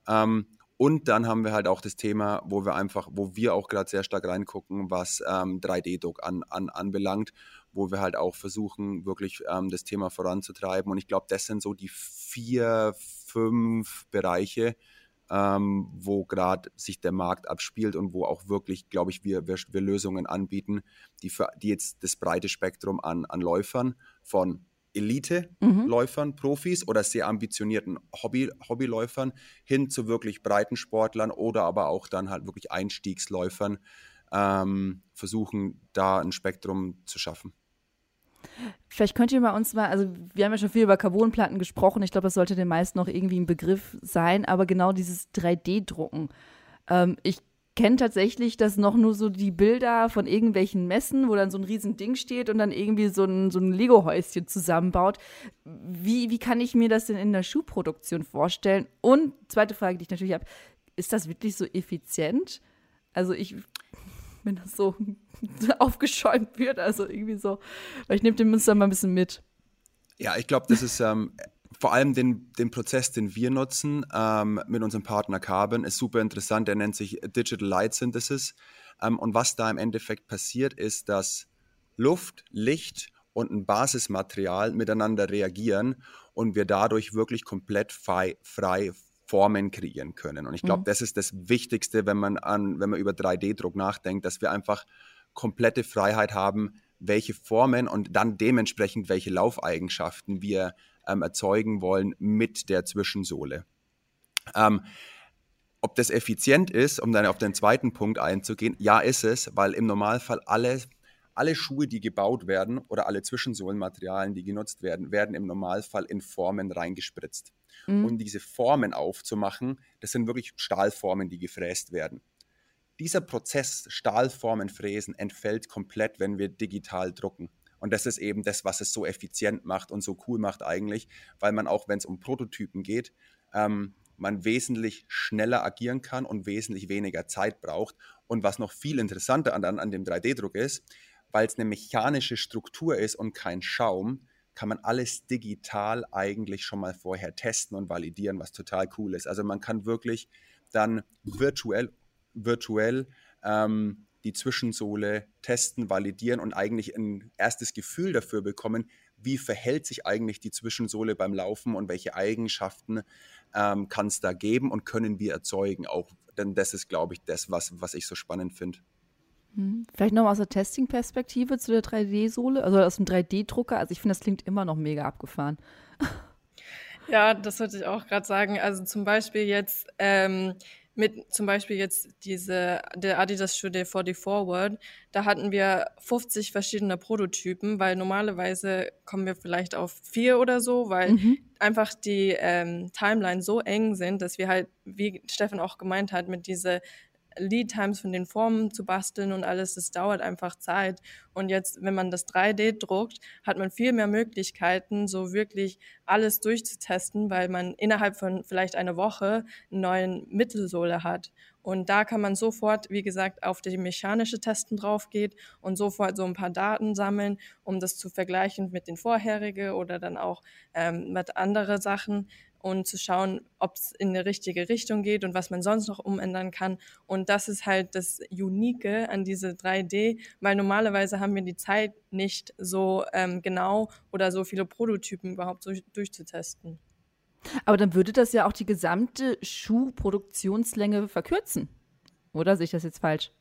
Ähm, und dann haben wir halt auch das Thema, wo wir einfach, wo wir auch gerade sehr stark reingucken, was ähm, 3D-Druck an, an, anbelangt, wo wir halt auch versuchen, wirklich ähm, das Thema voranzutreiben. Und ich glaube, das sind so die vier, fünf Bereiche, ähm, wo gerade sich der Markt abspielt und wo auch wirklich, glaube ich, wir, wir, wir, Lösungen anbieten, die, für, die jetzt das breite Spektrum an, an Läufern von Elite-Läufern, mhm. Profis oder sehr ambitionierten Hobby, Hobbyläufern hin zu wirklich breiten Sportlern oder aber auch dann halt wirklich Einstiegsläufern ähm, versuchen, da ein Spektrum zu schaffen.
Vielleicht könnt ihr mal uns mal, also wir haben ja schon viel über Carbonplatten gesprochen, ich glaube, das sollte den meisten noch irgendwie ein Begriff sein, aber genau dieses 3D-Drucken. Ähm, ich kenne tatsächlich das noch nur so die Bilder von irgendwelchen Messen, wo dann so ein riesen Ding steht und dann irgendwie so ein, so ein Lego-Häuschen zusammenbaut. Wie, wie kann ich mir das denn in der Schuhproduktion vorstellen? Und zweite Frage, die ich natürlich habe, ist das wirklich so effizient? Also ich, wenn das so aufgeschäumt wird, also irgendwie so, weil ich nehme den Münster mal ein bisschen mit.
Ja, ich glaube, das ist ähm, vor allem den, den Prozess, den wir nutzen ähm, mit unserem Partner Carbon, ist super interessant. Der nennt sich Digital Light Synthesis. Ähm, und was da im Endeffekt passiert, ist, dass Luft, Licht und ein Basismaterial miteinander reagieren und wir dadurch wirklich komplett frei, frei Formen kreieren können. Und ich glaube, mhm. das ist das Wichtigste, wenn man an, wenn man über 3D-Druck nachdenkt, dass wir einfach komplette Freiheit haben, welche Formen und dann dementsprechend welche Laufeigenschaften wir ähm, erzeugen wollen mit der Zwischensohle. Ähm, ob das effizient ist, um dann auf den zweiten Punkt einzugehen, ja ist es, weil im Normalfall alle, alle Schuhe, die gebaut werden oder alle Zwischensohlenmaterialien, die genutzt werden, werden im Normalfall in Formen reingespritzt. Mhm. Und diese Formen aufzumachen, das sind wirklich Stahlformen, die gefräst werden. Dieser Prozess, Stahlformen fräsen, entfällt komplett, wenn wir digital drucken. Und das ist eben das, was es so effizient macht und so cool macht eigentlich, weil man auch, wenn es um Prototypen geht, ähm, man wesentlich schneller agieren kann und wesentlich weniger Zeit braucht. Und was noch viel interessanter an, an dem 3D-Druck ist, weil es eine mechanische Struktur ist und kein Schaum, kann man alles digital eigentlich schon mal vorher testen und validieren, was total cool ist. Also man kann wirklich dann virtuell, virtuell ähm, die Zwischensohle testen, validieren und eigentlich ein erstes Gefühl dafür bekommen, wie verhält sich eigentlich die Zwischensohle beim Laufen und welche Eigenschaften ähm, kann es da geben und können wir erzeugen. Auch, denn das ist, glaube ich, das, was, was ich so spannend finde.
Hm. Vielleicht nochmal aus der Testing-Perspektive zu der 3D-Sohle, also aus dem 3D-Drucker. Also ich finde, das klingt immer noch mega abgefahren.
Ja, das wollte ich auch gerade sagen. Also zum Beispiel jetzt ähm, mit zum Beispiel jetzt diese, der Adidas Shoe Day 44 Forward, da hatten wir 50 verschiedene Prototypen, weil normalerweise kommen wir vielleicht auf vier oder so, weil mhm. einfach die ähm, Timeline so eng sind, dass wir halt, wie Stefan auch gemeint hat, mit diese Lead-Times von den Formen zu basteln und alles, das dauert einfach Zeit. Und jetzt, wenn man das 3D druckt, hat man viel mehr Möglichkeiten, so wirklich alles durchzutesten, weil man innerhalb von vielleicht einer Woche einen neuen Mittelsohle hat. Und da kann man sofort, wie gesagt, auf die mechanische Testen draufgeht und sofort so ein paar Daten sammeln, um das zu vergleichen mit den vorherigen oder dann auch ähm, mit anderen Sachen und zu schauen, ob es in eine richtige Richtung geht und was man sonst noch umändern kann. Und das ist halt das Unique an diese 3D, weil normalerweise haben wir die Zeit nicht so ähm, genau oder so viele Prototypen überhaupt durch, durchzutesten.
Aber dann würde das ja auch die gesamte Schuhproduktionslänge verkürzen. Oder sehe ich das jetzt falsch?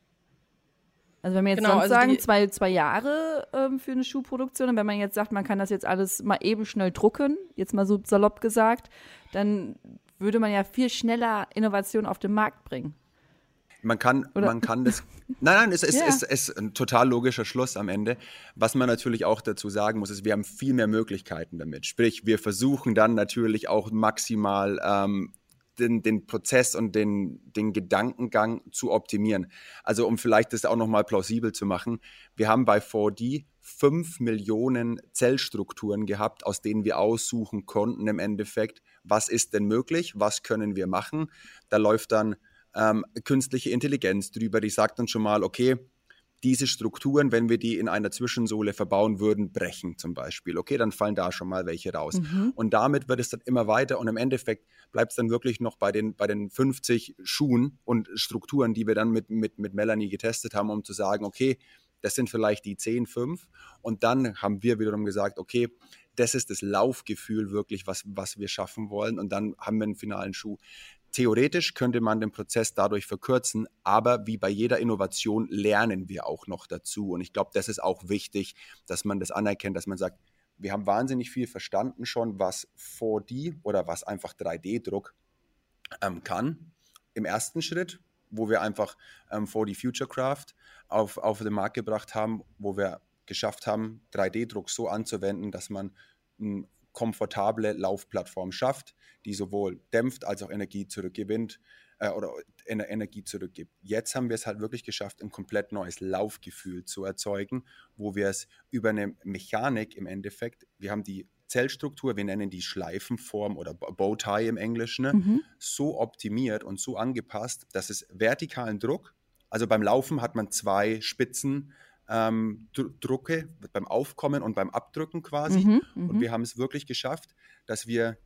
Also wenn wir jetzt genau, sonst also sagen, zwei, zwei Jahre ähm, für eine Schuhproduktion, und wenn man jetzt sagt, man kann das jetzt alles mal eben schnell drucken, jetzt mal so salopp gesagt, dann würde man ja viel schneller Innovation auf den Markt bringen.
Man kann, man kann das. Nein, nein, es ist, ja. ist, ist, ein total logischer Schluss am Ende. Was man natürlich auch dazu sagen muss, ist, wir haben viel mehr Möglichkeiten damit. Sprich, wir versuchen dann natürlich auch maximal ähm, den, den Prozess und den, den Gedankengang zu optimieren. Also um vielleicht das auch nochmal plausibel zu machen, wir haben bei 4D 5 Millionen Zellstrukturen gehabt, aus denen wir aussuchen konnten im Endeffekt, was ist denn möglich, was können wir machen. Da läuft dann ähm, künstliche Intelligenz drüber, die sagt dann schon mal, okay, diese Strukturen, wenn wir die in einer Zwischensohle verbauen würden, brechen zum Beispiel. Okay, dann fallen da schon mal welche raus. Mhm. Und damit wird es dann immer weiter und im Endeffekt bleibt es dann wirklich noch bei den, bei den 50 Schuhen und Strukturen, die wir dann mit, mit, mit Melanie getestet haben, um zu sagen, okay, das sind vielleicht die 10, 5. Und dann haben wir wiederum gesagt, okay, das ist das Laufgefühl wirklich, was, was wir schaffen wollen. Und dann haben wir einen finalen Schuh. Theoretisch könnte man den Prozess dadurch verkürzen, aber wie bei jeder Innovation lernen wir auch noch dazu. Und ich glaube, das ist auch wichtig, dass man das anerkennt, dass man sagt, wir haben wahnsinnig viel verstanden schon, was 4D oder was einfach 3D-Druck ähm, kann. Im ersten Schritt, wo wir einfach ähm, 4D Futurecraft auf, auf den Markt gebracht haben, wo wir geschafft haben, 3D-Druck so anzuwenden, dass man ein komfortable Laufplattform schafft, die sowohl dämpft als auch Energie zurückgewinnt. äh, oder Energie zurückgibt. Jetzt haben wir es halt wirklich geschafft, ein komplett neues Laufgefühl zu erzeugen, wo wir es über eine Mechanik im Endeffekt, wir haben die Zellstruktur, wir nennen die Schleifenform oder Bowtie im Englischen, ne, mhm. so optimiert und so angepasst, dass es vertikalen Druck, also beim Laufen hat man zwei Spitzen, ähm, Drucke beim Aufkommen und beim Abdrücken quasi. Mhm, und mhm. wir haben es wirklich geschafft, dass wir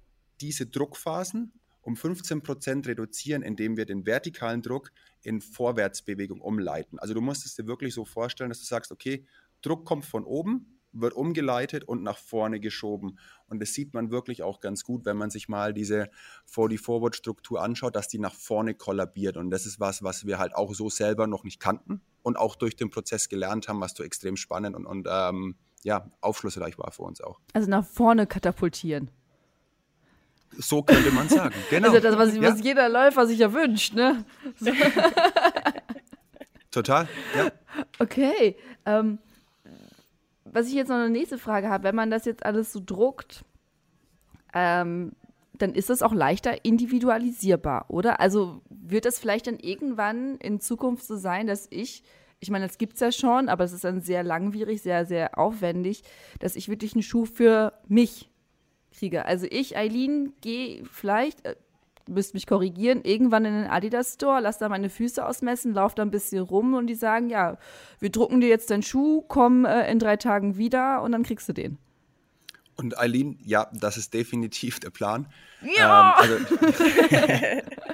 diese Druckphasen um 15 Prozent reduzieren, indem wir den vertikalen Druck in Vorwärtsbewegung umleiten. Also du musst es dir wirklich so vorstellen, dass du sagst, okay, Druck kommt von oben, wird umgeleitet und nach vorne geschoben. Und das sieht man wirklich auch ganz gut, wenn man sich mal diese 40-Forward-Struktur anschaut, dass die nach vorne kollabiert. Und das ist was, was wir halt auch so selber noch nicht kannten und auch durch den Prozess gelernt haben, was so extrem spannend und, und ähm, ja, aufschlussreich war für uns auch.
Also nach vorne katapultieren.
So könnte man sagen, genau.
Also das, was, ja. was jeder Läufer sich ja wünscht, ne? So.
Total, ja.
Okay. Ähm, was ich jetzt noch eine nächste Frage habe, wenn man das jetzt alles so druckt, ähm, dann ist das auch leichter individualisierbar, oder? Also wird das vielleicht dann irgendwann in Zukunft so sein, dass ich, ich meine, das gibt es ja schon, aber es ist dann sehr langwierig, sehr, sehr aufwendig, dass ich wirklich einen Schuh für mich kriege. Also ich, Eileen, gehe vielleicht, äh, müsst mich korrigieren, irgendwann in den Adidas Store, lass da meine Füße ausmessen, lauf da ein bisschen rum und die sagen, ja, wir drucken dir jetzt deinen Schuh, komm äh, in drei Tagen wieder und dann kriegst du den.
Und Eileen, ja, das ist definitiv der Plan.
Ja! Ähm, also,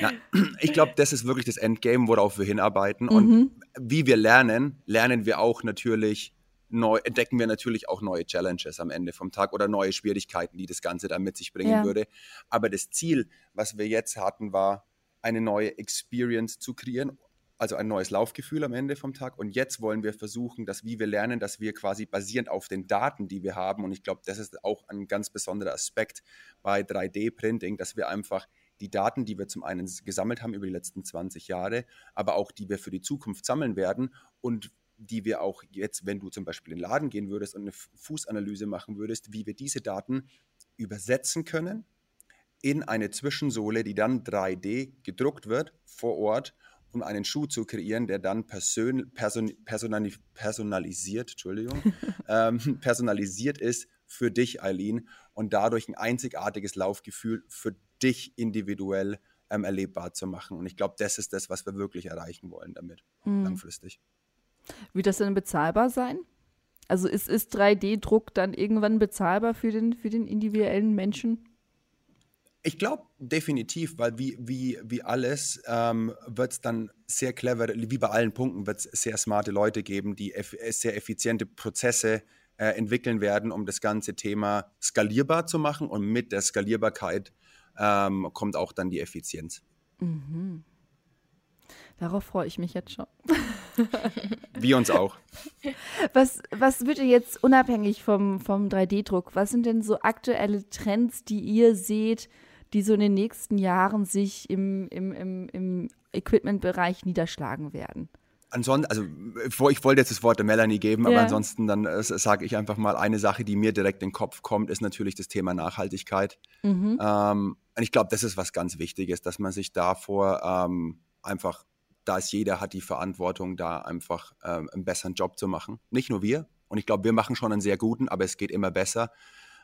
Na, ich glaube, das ist wirklich das Endgame, worauf wir hinarbeiten. Und mhm. wie wir lernen, lernen wir auch natürlich neu, entdecken wir natürlich auch neue Challenges am Ende vom Tag oder neue Schwierigkeiten, die das Ganze dann mit sich bringen ja. würde. Aber das Ziel, was wir jetzt hatten, war, eine neue Experience zu kreieren, also ein neues Laufgefühl am Ende vom Tag. Und jetzt wollen wir versuchen, dass wie wir lernen, dass wir quasi basierend auf den Daten, die wir haben, und ich glaube, das ist auch ein ganz besonderer Aspekt bei 3D-Printing, dass wir einfach die Daten, die wir zum einen gesammelt haben über die letzten 20 Jahre, aber auch die wir für die Zukunft sammeln werden und die wir auch jetzt, wenn du zum Beispiel in den Laden gehen würdest und eine Fußanalyse machen würdest, wie wir diese Daten übersetzen können in eine Zwischensohle, die dann 3D gedruckt wird vor Ort, um einen Schuh zu kreieren, der dann person, person, personalisiert, Entschuldigung, ähm, personalisiert ist für dich, Eileen, und dadurch ein einzigartiges Laufgefühl für dich individuell ähm, erlebbar zu machen. Und ich glaube, das ist das, was wir wirklich erreichen wollen damit, mhm. langfristig.
Wird das denn bezahlbar sein? Also ist, ist 3D-Druck dann irgendwann bezahlbar für den, für den individuellen Menschen?
Ich glaube definitiv, weil wie, wie, wie alles ähm, wird es dann sehr clever, wie bei allen Punkten wird es sehr smarte Leute geben, die eff sehr effiziente Prozesse äh, entwickeln werden, um das ganze Thema skalierbar zu machen. Und mit der Skalierbarkeit ähm, kommt auch dann die Effizienz.
Mhm. Darauf freue ich mich jetzt schon.
Wir uns auch.
Was, was wird ihr jetzt unabhängig vom, vom 3D-Druck, was sind denn so aktuelle Trends, die ihr seht, die so in den nächsten Jahren sich im, im, im, im Equipment-Bereich niederschlagen werden?
Ansonsten, also ich wollte jetzt das Wort der Melanie geben, aber ansonsten dann äh, sage ich einfach mal eine Sache, die mir direkt in den Kopf kommt, ist natürlich das Thema Nachhaltigkeit. Mhm. Ähm, und ich glaube, das ist was ganz Wichtiges, dass man sich davor ähm, einfach da ist jeder hat die Verantwortung, da einfach ähm, einen besseren Job zu machen. Nicht nur wir. Und ich glaube, wir machen schon einen sehr guten, aber es geht immer besser.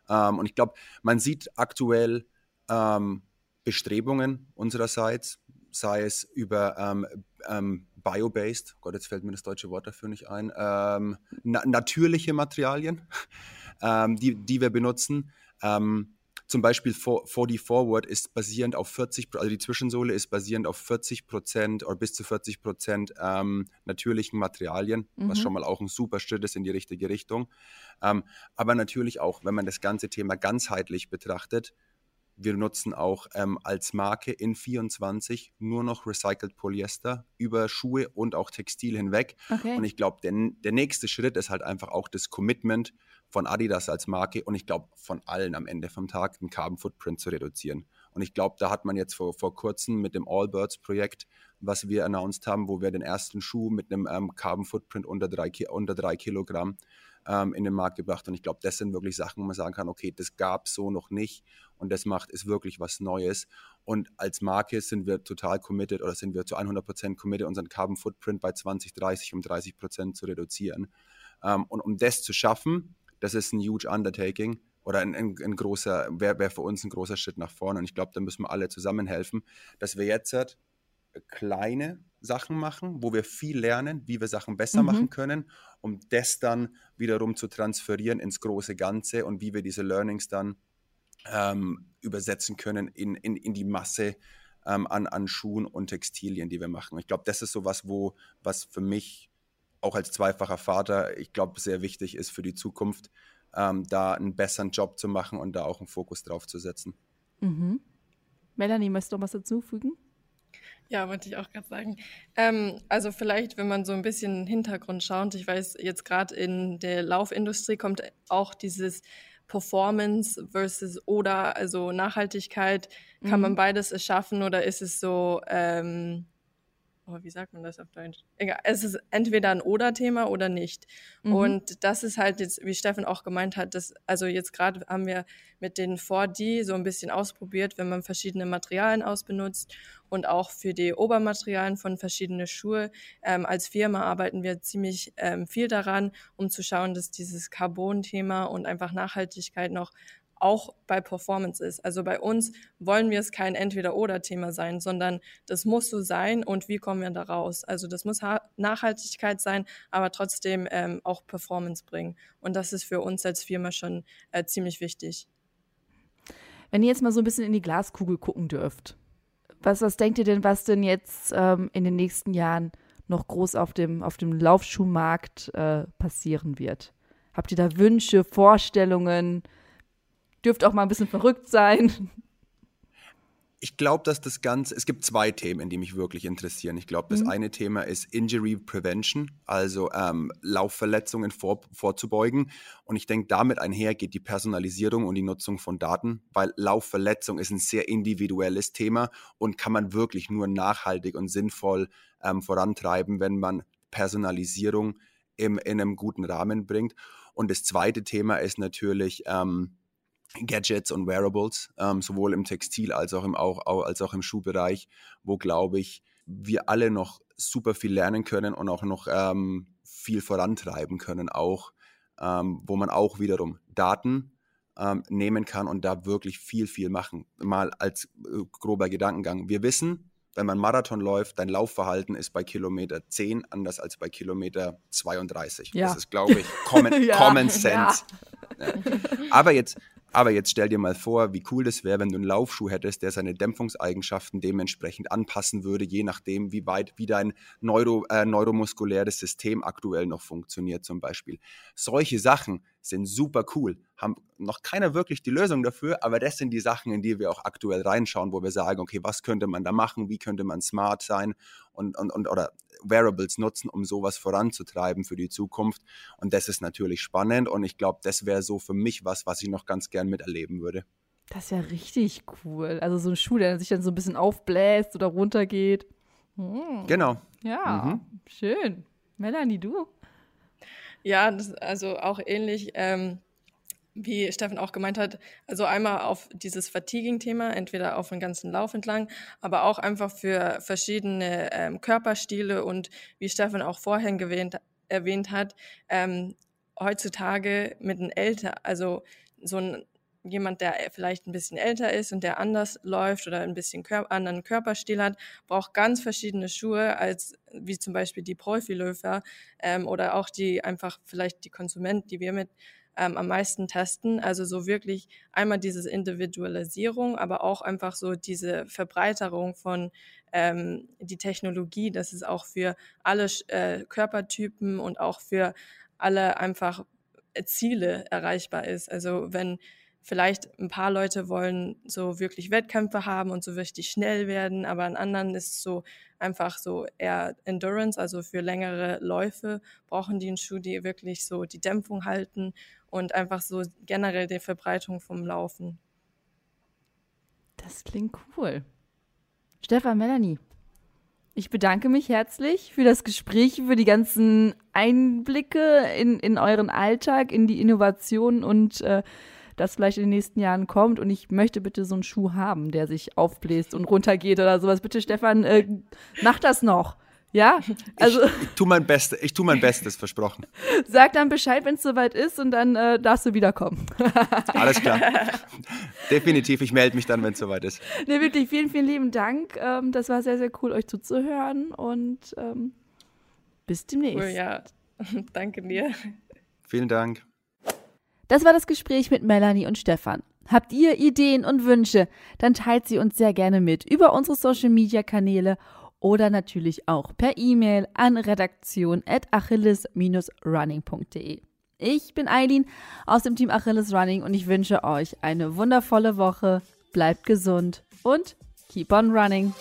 Ähm, und ich glaube, man sieht aktuell ähm, Bestrebungen unsererseits, sei es über ähm, ähm, Bio-based, Gott, jetzt fällt mir das deutsche Wort dafür nicht ein, ähm, na natürliche Materialien, die, die wir benutzen. Ähm, zum Beispiel 40 Forward ist basierend auf 40, also die Zwischensohle ist basierend auf 40 Prozent oder bis zu 40 Prozent ähm, natürlichen Materialien, mhm. was schon mal auch ein super Schritt ist in die richtige Richtung. Ähm, aber natürlich auch, wenn man das ganze Thema ganzheitlich betrachtet, wir nutzen auch ähm, als Marke in 24 nur noch Recycled Polyester über Schuhe und auch Textil hinweg. Okay. Und ich glaube, der, der nächste Schritt ist halt einfach auch das Commitment von Adidas als Marke und ich glaube von allen am Ende vom Tag den Carbon Footprint zu reduzieren. Und ich glaube, da hat man jetzt vor, vor kurzem mit dem Allbirds Projekt, was wir announced haben, wo wir den ersten Schuh mit einem ähm, Carbon Footprint unter drei, unter drei Kilogramm ähm, in den Markt gebracht. Und ich glaube, das sind wirklich Sachen, wo man sagen kann, okay, das gab es so noch nicht. Und das macht, ist wirklich was Neues. Und als Marke sind wir total committed oder sind wir zu 100% committed, unseren Carbon Footprint bei 2030 um 30% zu reduzieren. Ähm, und um das zu schaffen, das ist ein huge Undertaking oder ein, ein, ein großer, wäre wär für uns ein großer Schritt nach vorne. Und ich glaube, da müssen wir alle zusammenhelfen, dass wir jetzt halt kleine Sachen machen, wo wir viel lernen, wie wir Sachen besser mhm. machen können, um das dann wiederum zu transferieren ins große Ganze und wie wir diese Learnings dann ähm, übersetzen können in, in, in die Masse ähm, an, an Schuhen und Textilien, die wir machen. Ich glaube, das ist so was, wo, was für mich auch als zweifacher Vater, ich glaube, sehr wichtig ist für die Zukunft, ähm, da einen besseren Job zu machen und da auch einen Fokus drauf zu setzen.
Mhm. Melanie, möchtest du noch was dazufügen?
Ja, wollte ich auch gerade sagen. Ähm, also vielleicht, wenn man so ein bisschen Hintergrund schaut, ich weiß, jetzt gerade in der Laufindustrie kommt auch dieses Performance versus oder, also Nachhaltigkeit, kann mhm. man beides erschaffen oder ist es so, ähm, oh, wie sagt man das auf Deutsch? Egal, es ist entweder ein Oder-Thema oder nicht. Mhm. Und das ist halt jetzt, wie Steffen auch gemeint hat, dass, also jetzt gerade haben wir mit den 4D so ein bisschen ausprobiert, wenn man verschiedene Materialien ausbenutzt und auch für die Obermaterialien von verschiedenen Schuhe. Ähm, als Firma arbeiten wir ziemlich ähm, viel daran, um zu schauen, dass dieses Carbon-Thema und einfach Nachhaltigkeit noch auch bei Performance ist. Also bei uns wollen wir es kein Entweder-Oder-Thema sein, sondern das muss so sein und wie kommen wir da raus? Also das muss Nachhaltigkeit sein, aber trotzdem ähm, auch Performance bringen. Und das ist für uns als Firma schon äh, ziemlich wichtig.
Wenn ihr jetzt mal so ein bisschen in die Glaskugel gucken dürft, was, was denkt ihr denn, was denn jetzt ähm, in den nächsten Jahren noch groß auf dem, auf dem Laufschuhmarkt äh, passieren wird? Habt ihr da Wünsche, Vorstellungen? Dürft auch mal ein bisschen verrückt sein.
Ich glaube, dass das Ganze, es gibt zwei Themen, die mich wirklich interessieren. Ich glaube, das mhm. eine Thema ist Injury Prevention, also ähm, Laufverletzungen vor, vorzubeugen. Und ich denke, damit einher geht die Personalisierung und die Nutzung von Daten, weil Laufverletzung ist ein sehr individuelles Thema und kann man wirklich nur nachhaltig und sinnvoll ähm, vorantreiben, wenn man Personalisierung im, in einem guten Rahmen bringt. Und das zweite Thema ist natürlich, ähm, Gadgets und Wearables, ähm, sowohl im Textil als auch im, auch, als auch im Schuhbereich, wo, glaube ich, wir alle noch super viel lernen können und auch noch ähm, viel vorantreiben können, auch ähm, wo man auch wiederum Daten ähm, nehmen kann und da wirklich viel, viel machen. Mal als äh, grober Gedankengang. Wir wissen, wenn man Marathon läuft, dein Laufverhalten ist bei Kilometer 10 anders als bei Kilometer 32. Ja. Das ist, glaube ich, Common, ja. common Sense. Ja. Aber jetzt aber jetzt stell dir mal vor, wie cool das wäre, wenn du einen Laufschuh hättest, der seine Dämpfungseigenschaften dementsprechend anpassen würde, je nachdem, wie weit, wie dein Neuro, äh, neuromuskuläres System aktuell noch funktioniert, zum Beispiel. Solche Sachen sind super cool, haben noch keiner wirklich die Lösung dafür, aber das sind die Sachen, in die wir auch aktuell reinschauen, wo wir sagen, okay, was könnte man da machen, wie könnte man smart sein und, und, und oder Wearables nutzen, um sowas voranzutreiben für die Zukunft. Und das ist natürlich spannend und ich glaube, das wäre so für mich was, was ich noch ganz gern miterleben würde.
Das ist ja richtig cool. Also so ein Schuh, der sich dann so ein bisschen aufbläst oder runtergeht.
Hm. Genau.
Ja, mhm. schön. Melanie, du?
Ja, das, also auch ähnlich. Ähm, wie Steffen auch gemeint hat, also einmal auf dieses Fatiguing-Thema, entweder auf den ganzen Lauf entlang, aber auch einfach für verschiedene ähm, Körperstile und wie Steffen auch vorhin gewähnt, erwähnt hat, ähm, heutzutage mit einem älter, also so ein jemand, der vielleicht ein bisschen älter ist und der anders läuft oder ein bisschen kör anderen Körperstil hat, braucht ganz verschiedene Schuhe als wie zum Beispiel die Profiläufer ähm, oder auch die einfach vielleicht die Konsumenten, die wir mit ähm, am meisten testen. Also so wirklich einmal diese Individualisierung, aber auch einfach so diese Verbreiterung von ähm, die Technologie, dass es auch für alle äh, Körpertypen und auch für alle einfach Ziele erreichbar ist. Also wenn vielleicht ein paar Leute wollen so wirklich Wettkämpfe haben und so richtig schnell werden, aber an anderen ist es so einfach so eher Endurance, also für längere Läufe brauchen die einen Schuh, die wirklich so die Dämpfung halten und einfach so generell die Verbreitung vom Laufen.
Das klingt cool. Stefan, Melanie, ich bedanke mich herzlich für das Gespräch, für die ganzen Einblicke in, in euren Alltag, in die Innovation und äh, das vielleicht in den nächsten Jahren kommt und ich möchte bitte so einen Schuh haben, der sich aufbläst und runtergeht oder sowas. Bitte, Stefan, äh, mach das noch. Ja,
also. Ich, ich tue mein Bestes, ich tue mein Bestes, versprochen.
Sag dann Bescheid, wenn es soweit ist und dann äh, darfst du wiederkommen.
Alles klar. Definitiv, ich melde mich dann, wenn es soweit ist.
Nee, wirklich, vielen, vielen lieben Dank. Ähm, das war sehr, sehr cool, euch zuzuhören und ähm, bis demnächst.
Cool, ja. Danke dir.
Vielen Dank.
Das war das Gespräch mit Melanie und Stefan. Habt ihr Ideen und Wünsche, dann teilt sie uns sehr gerne mit über unsere Social Media Kanäle oder natürlich auch per E-Mail an redaktion.achilles-running.de. Ich bin Eileen aus dem Team Achilles Running und ich wünsche euch eine wundervolle Woche. Bleibt gesund und keep on running.